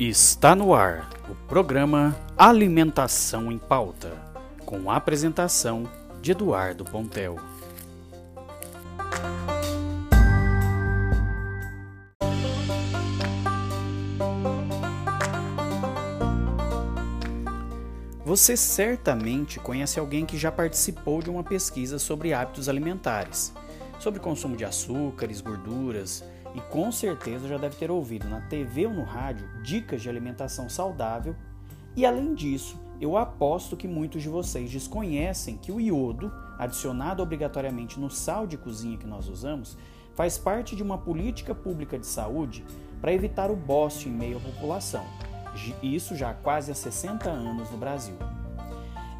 Está no ar o programa Alimentação em Pauta, com a apresentação de Eduardo Pontel. Você certamente conhece alguém que já participou de uma pesquisa sobre hábitos alimentares, sobre consumo de açúcares, gorduras, e com certeza já deve ter ouvido na TV ou no rádio dicas de alimentação saudável. E além disso, eu aposto que muitos de vocês desconhecem que o iodo, adicionado obrigatoriamente no sal de cozinha que nós usamos, faz parte de uma política pública de saúde para evitar o bócio em meio à população. Isso já há quase há 60 anos no Brasil.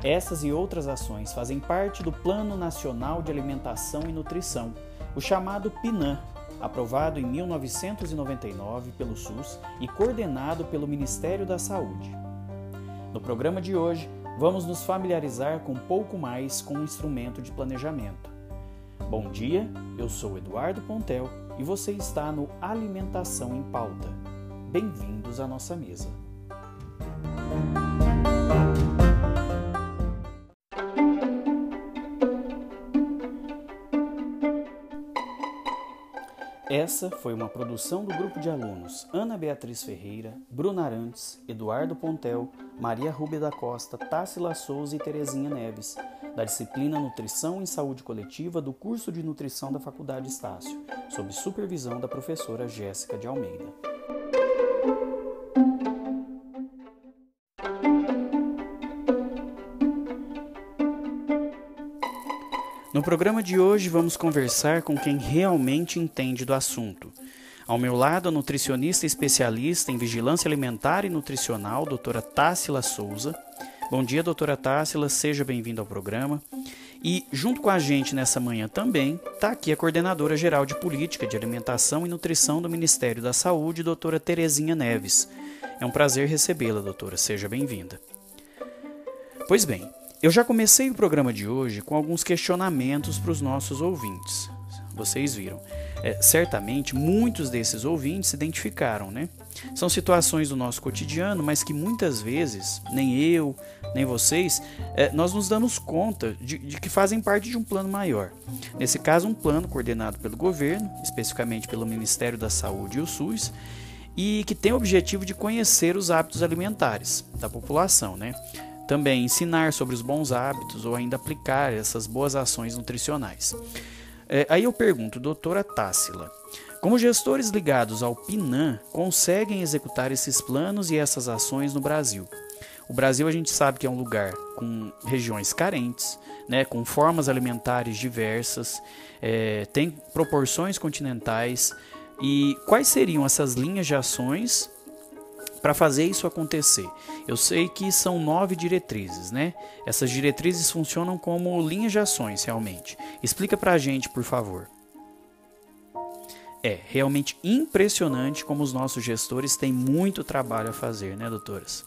Essas e outras ações fazem parte do Plano Nacional de Alimentação e Nutrição, o chamado PNAN, aprovado em 1999 pelo SUS e coordenado pelo Ministério da Saúde. No programa de hoje, vamos nos familiarizar com um pouco mais com o instrumento de planejamento. Bom dia, eu sou Eduardo Pontel e você está no Alimentação em Pauta. Bem-vindos à nossa mesa. Essa foi uma produção do grupo de alunos Ana Beatriz Ferreira, Bruna Arantes, Eduardo Pontel, Maria Rúbia da Costa, Tássila Souza e Terezinha Neves, da disciplina Nutrição em Saúde Coletiva do curso de Nutrição da Faculdade Estácio, sob supervisão da professora Jéssica de Almeida. No programa de hoje vamos conversar com quem realmente entende do assunto. Ao meu lado, a nutricionista especialista em vigilância alimentar e nutricional, doutora Tássila Souza. Bom dia, doutora Tássila, seja bem-vinda ao programa. E junto com a gente nessa manhã também está aqui a coordenadora geral de política de alimentação e nutrição do Ministério da Saúde, doutora Terezinha Neves. É um prazer recebê-la, doutora. Seja bem-vinda. Pois bem, eu já comecei o programa de hoje com alguns questionamentos para os nossos ouvintes. Vocês viram. É, certamente muitos desses ouvintes se identificaram, né? São situações do nosso cotidiano, mas que muitas vezes, nem eu, nem vocês, é, nós nos damos conta de, de, que fazem parte de um plano maior. Nesse caso, um plano coordenado pelo governo, especificamente pelo Ministério da Saúde e o SUS, e que tem o objetivo de conhecer os hábitos alimentares da população, né? Também ensinar sobre os bons hábitos ou ainda aplicar essas boas ações nutricionais. É, aí eu pergunto, doutora Tássila, como gestores ligados ao PINAM conseguem executar esses planos e essas ações no Brasil? O Brasil a gente sabe que é um lugar com regiões carentes, né, com formas alimentares diversas, é, tem proporções continentais. E quais seriam essas linhas de ações para fazer isso acontecer. Eu sei que são nove diretrizes, né? Essas diretrizes funcionam como linhas de ações, realmente. Explica para a gente, por favor. É realmente impressionante como os nossos gestores têm muito trabalho a fazer, né, doutoras?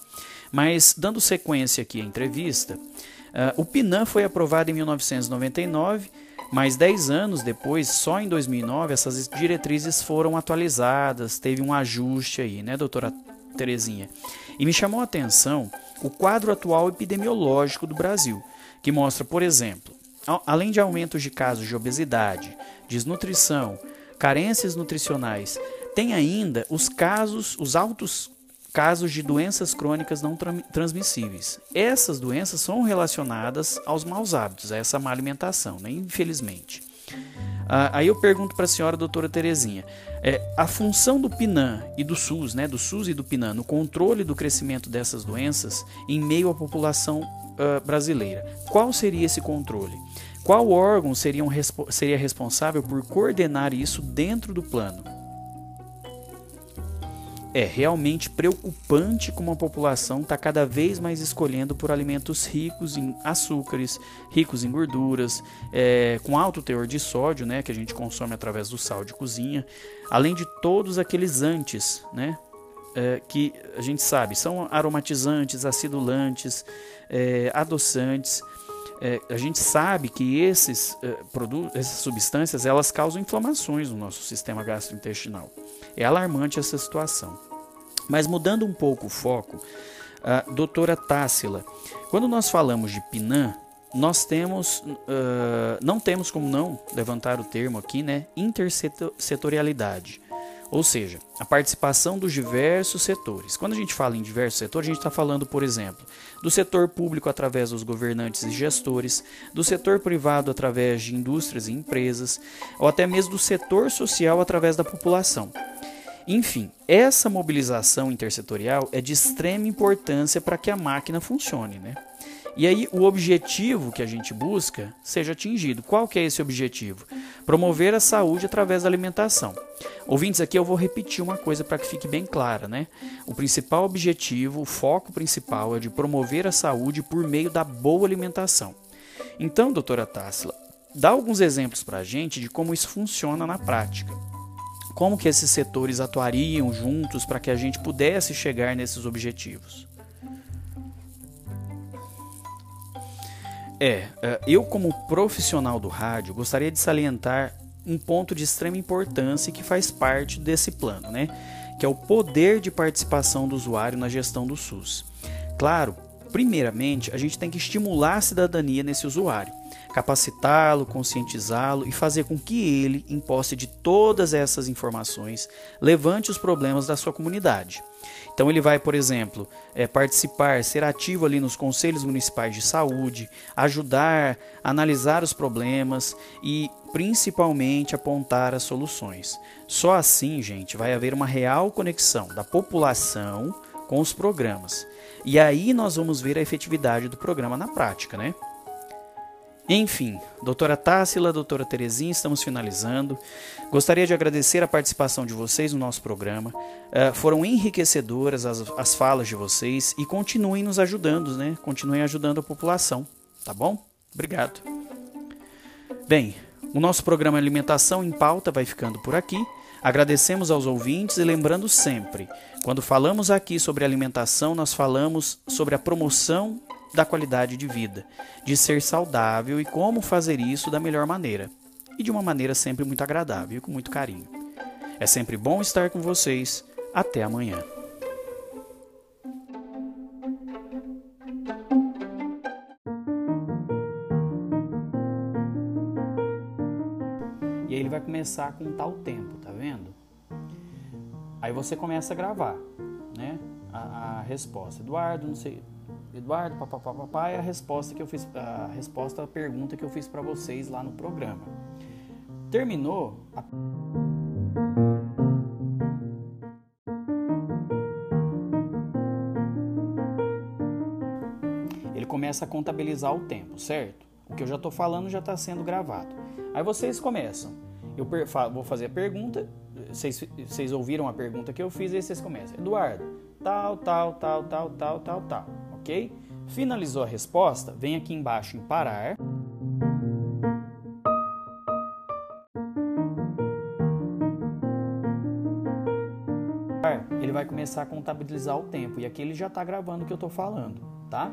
Mas, dando sequência aqui à entrevista, uh, o PNAM foi aprovado em 1999, mas 10 anos depois, só em 2009, essas diretrizes foram atualizadas, teve um ajuste aí, né, doutora Terezinha. E me chamou a atenção o quadro atual epidemiológico do Brasil, que mostra, por exemplo, além de aumentos de casos de obesidade, desnutrição, carências nutricionais, tem ainda os casos, os altos casos de doenças crônicas não transmissíveis. Essas doenças são relacionadas aos maus hábitos, a essa má alimentação, né? infelizmente. Ah, aí eu pergunto para a senhora doutora Terezinha, é, a função do PINAM e do SUS, né, do SUS e do PINAM, no controle do crescimento dessas doenças em meio à população uh, brasileira, qual seria esse controle? Qual órgão seria, um, seria responsável por coordenar isso dentro do plano? É realmente preocupante como a população está cada vez mais escolhendo por alimentos ricos em açúcares, ricos em gorduras, é, com alto teor de sódio, né, que a gente consome através do sal de cozinha, além de todos aqueles antes, né, é, que a gente sabe são aromatizantes, acidulantes, é, adoçantes. É, a gente sabe que esses é, produtos, essas substâncias, elas causam inflamações no nosso sistema gastrointestinal. É alarmante essa situação. Mas mudando um pouco o foco, a doutora Tássila, quando nós falamos de PNAM, nós temos, uh, não temos como não levantar o termo aqui, né, intersetorialidade, ou seja, a participação dos diversos setores. Quando a gente fala em diversos setores, a gente está falando, por exemplo, do setor público através dos governantes e gestores, do setor privado através de indústrias e empresas, ou até mesmo do setor social através da população. Enfim, essa mobilização intersetorial é de extrema importância para que a máquina funcione, né? E aí o objetivo que a gente busca seja atingido. Qual que é esse objetivo? Promover a saúde através da alimentação. Ouvintes, aqui eu vou repetir uma coisa para que fique bem clara, né? O principal objetivo, o foco principal é de promover a saúde por meio da boa alimentação. Então, doutora Tássila, dá alguns exemplos para a gente de como isso funciona na prática. Como que esses setores atuariam juntos para que a gente pudesse chegar nesses objetivos? É, é, eu como profissional do rádio gostaria de salientar um ponto de extrema importância que faz parte desse plano, né? Que é o poder de participação do usuário na gestão do SUS. Claro, primeiramente, a gente tem que estimular a cidadania nesse usuário, capacitá-lo, conscientizá-lo e fazer com que ele, em posse de todas essas informações, levante os problemas da sua comunidade. Então ele vai, por exemplo, é, participar, ser ativo ali nos conselhos municipais de saúde, ajudar, analisar os problemas e principalmente apontar as soluções. Só assim, gente, vai haver uma real conexão da população com os programas. E aí nós vamos ver a efetividade do programa na prática, né? Enfim, doutora Tássila, doutora Terezinha, estamos finalizando. Gostaria de agradecer a participação de vocês no nosso programa. Uh, foram enriquecedoras as, as falas de vocês e continuem nos ajudando, né? Continuem ajudando a população, tá bom? Obrigado. Bem, o nosso programa Alimentação em Pauta vai ficando por aqui. Agradecemos aos ouvintes e lembrando sempre, quando falamos aqui sobre alimentação, nós falamos sobre a promoção da qualidade de vida, de ser saudável e como fazer isso da melhor maneira. E de uma maneira sempre muito agradável e com muito carinho. É sempre bom estar com vocês. Até amanhã. E aí ele vai começar a contar o tempo, tá vendo? Aí você começa a gravar, né? A, a resposta. Eduardo, não sei, Eduardo, papapá, é a resposta que eu fiz, a resposta à pergunta que eu fiz para vocês lá no programa. Terminou a... Ele começa a contabilizar o tempo, certo? O que eu já estou falando já está sendo gravado. Aí vocês começam. Eu vou fazer a pergunta. Vocês, vocês ouviram a pergunta que eu fiz e vocês começam. Eduardo, tal, tal, tal, tal, tal, tal, tal Finalizou a resposta, vem aqui embaixo em parar. Ele vai começar a contabilizar o tempo e aqui ele já está gravando o que eu estou falando, tá?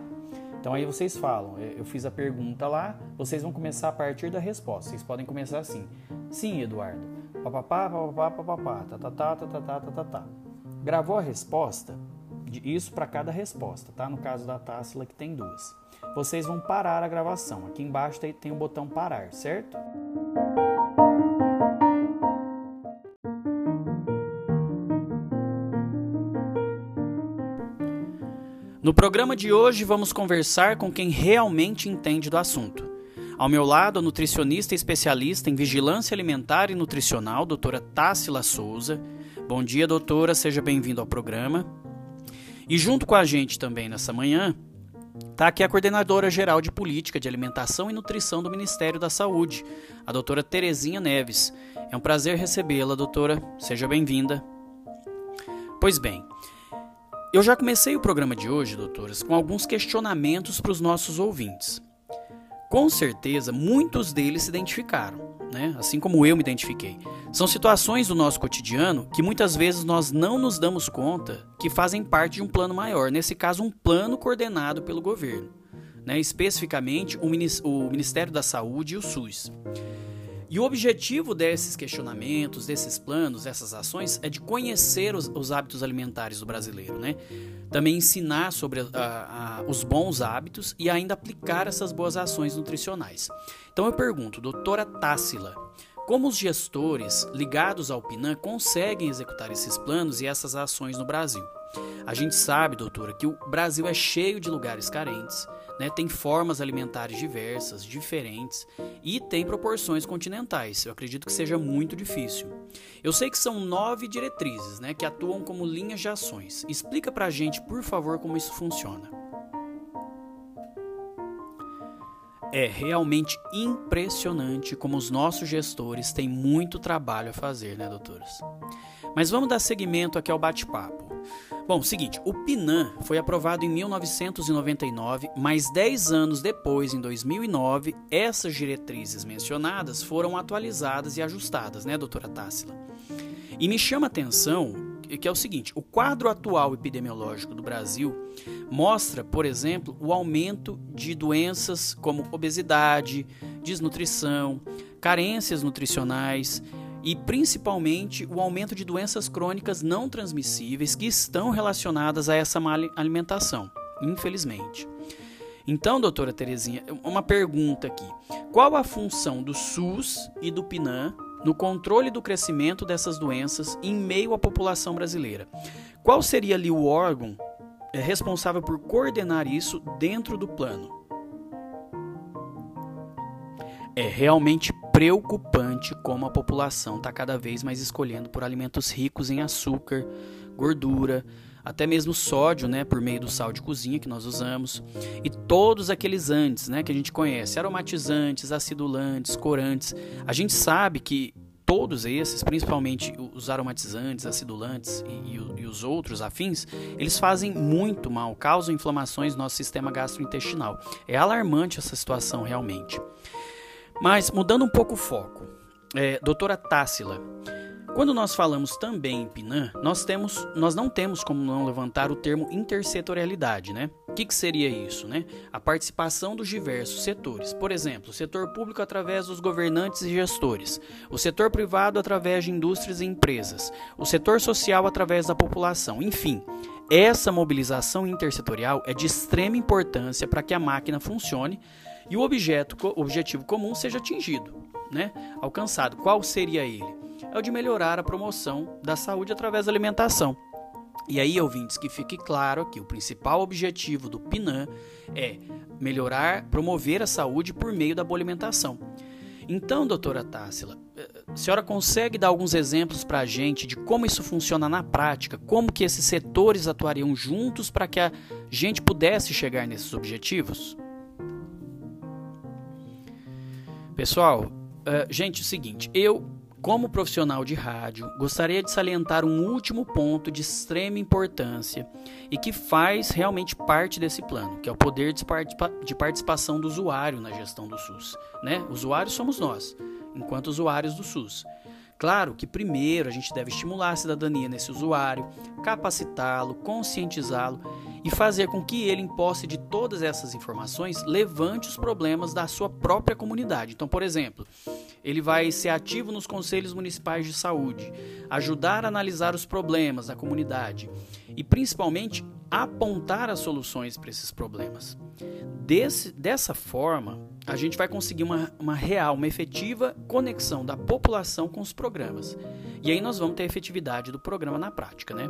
Então aí vocês falam, eu fiz a pergunta lá, vocês vão começar a partir da resposta. Vocês podem começar assim: Sim, Eduardo. Papapá, papapá, papapá, tá, tá, tá, tá, tá, tá, tá, tá. Gravou a resposta? Isso para cada resposta, tá? No caso da Tássila que tem duas. Vocês vão parar a gravação. Aqui embaixo tem, o botão parar, certo? No programa de hoje vamos conversar com quem realmente entende do assunto. Ao meu lado, a nutricionista especialista em vigilância alimentar e nutricional, doutora Tássila Souza. Bom dia, doutora, seja bem-vindo ao programa. E junto com a gente também nessa manhã, está aqui a coordenadora geral de política de alimentação e nutrição do Ministério da Saúde, a doutora Terezinha Neves. É um prazer recebê-la, doutora. Seja bem-vinda. Pois bem, eu já comecei o programa de hoje, doutoras, com alguns questionamentos para os nossos ouvintes. Com certeza, muitos deles se identificaram né? assim como eu me identifiquei. São situações do nosso cotidiano que muitas vezes nós não nos damos conta que fazem parte de um plano maior, nesse caso, um plano coordenado pelo governo, né? especificamente o Ministério da Saúde e o SUS. E o objetivo desses questionamentos, desses planos, dessas ações é de conhecer os, os hábitos alimentares do brasileiro, né? Também ensinar sobre a, a, os bons hábitos e ainda aplicar essas boas ações nutricionais. Então eu pergunto, doutora Tássila, como os gestores ligados ao PNAM conseguem executar esses planos e essas ações no Brasil? A gente sabe, doutora, que o Brasil é cheio de lugares carentes, né? tem formas alimentares diversas, diferentes e tem proporções continentais. Eu acredito que seja muito difícil. Eu sei que são nove diretrizes né, que atuam como linhas de ações. Explica pra gente, por favor, como isso funciona. É realmente impressionante como os nossos gestores têm muito trabalho a fazer, né, doutoras? Mas vamos dar seguimento aqui ao bate-papo. Bom, seguinte, o PNAM foi aprovado em 1999, mas 10 anos depois, em 2009, essas diretrizes mencionadas foram atualizadas e ajustadas, né, doutora Tássila? E me chama a atenção que é o seguinte: o quadro atual epidemiológico do Brasil mostra, por exemplo, o aumento de doenças como obesidade, desnutrição, carências nutricionais e principalmente o aumento de doenças crônicas não transmissíveis que estão relacionadas a essa má alimentação, infelizmente. Então, doutora Terezinha, uma pergunta aqui. Qual a função do SUS e do PNAM no controle do crescimento dessas doenças em meio à população brasileira. Qual seria ali o órgão é, responsável por coordenar isso dentro do plano? É realmente preocupante como a população está cada vez mais escolhendo por alimentos ricos em açúcar, gordura, até mesmo sódio, né, por meio do sal de cozinha que nós usamos, e todos aqueles antes, né, que a gente conhece, aromatizantes, acidulantes, corantes. A gente sabe que todos esses, principalmente os aromatizantes, acidulantes e, e, e, os outros afins, eles fazem muito mal, causam inflamações no nosso sistema gastrointestinal. É alarmante essa situação realmente. Mas mudando um pouco o foco, é, doutora Tássila, quando nós falamos também em PNAM, nós, temos, nós não temos como não levantar o termo intersetorialidade, né? O que, que seria isso, né? A participação dos diversos setores. Por exemplo, o setor público através dos governantes e gestores, o setor privado através de indústrias e empresas, o setor social através da população, enfim. Essa mobilização intersetorial é de extrema importância para que a máquina funcione e o objeto, objetivo comum seja atingido, né? alcançado. Qual seria ele? É o de melhorar a promoção da saúde através da alimentação. E aí, ouvintes, que fique claro que o principal objetivo do PNAM é melhorar, promover a saúde por meio da boa alimentação. Então, doutora Tássila, eh, a senhora consegue dar alguns exemplos para a gente de como isso funciona na prática? Como que esses setores atuariam juntos para que a gente pudesse chegar nesses objetivos? Pessoal, uh, gente, é o seguinte, eu, como profissional de rádio, gostaria de salientar um último ponto de extrema importância e que faz realmente parte desse plano, que é o poder de, participa de participação do usuário na gestão do SUS. Né? Usuários somos nós, enquanto usuários do SUS. Claro que primeiro a gente deve estimular a cidadania nesse usuário, capacitá-lo, conscientizá-lo e fazer com que ele, em posse de todas essas informações, levante os problemas da sua própria comunidade. Então, por exemplo, ele vai ser ativo nos conselhos municipais de saúde, ajudar a analisar os problemas da comunidade e, principalmente, apontar as soluções para esses problemas. Desse, dessa forma, a gente vai conseguir uma, uma real, uma efetiva conexão da população com os programas. E aí nós vamos ter a efetividade do programa na prática, né?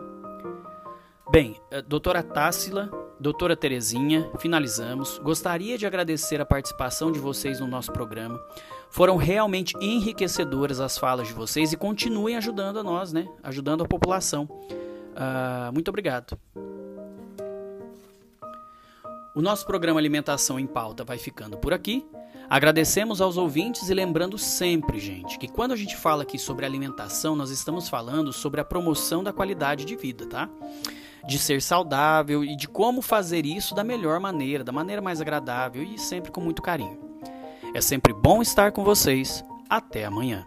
Bem, eh, doutora Tássila, doutora Terezinha, finalizamos. Gostaria de agradecer a participação de vocês no nosso programa. Foram realmente enriquecedoras as falas de vocês e continuem ajudando a nós, né? Ajudando a população. Uh, muito obrigado. O nosso programa Alimentação em Pauta vai ficando por aqui. Agradecemos aos ouvintes e lembrando sempre, gente, que quando a gente fala aqui sobre alimentação, nós estamos falando sobre a promoção da qualidade de vida, tá? De ser saudável e de como fazer isso da melhor maneira, da maneira mais agradável e sempre com muito carinho. É sempre bom estar com vocês. Até amanhã.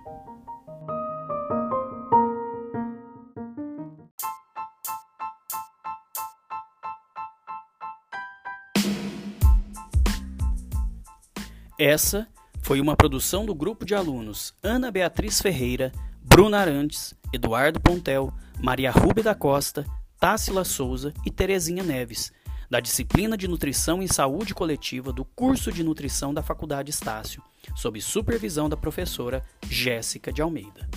Essa foi uma produção do grupo de alunos Ana Beatriz Ferreira, Bruna Arantes, Eduardo Pontel, Maria Rube da Costa, Tássila Souza e Terezinha Neves, da disciplina de Nutrição e Saúde Coletiva do curso de Nutrição da Faculdade Estácio, sob supervisão da professora Jéssica de Almeida.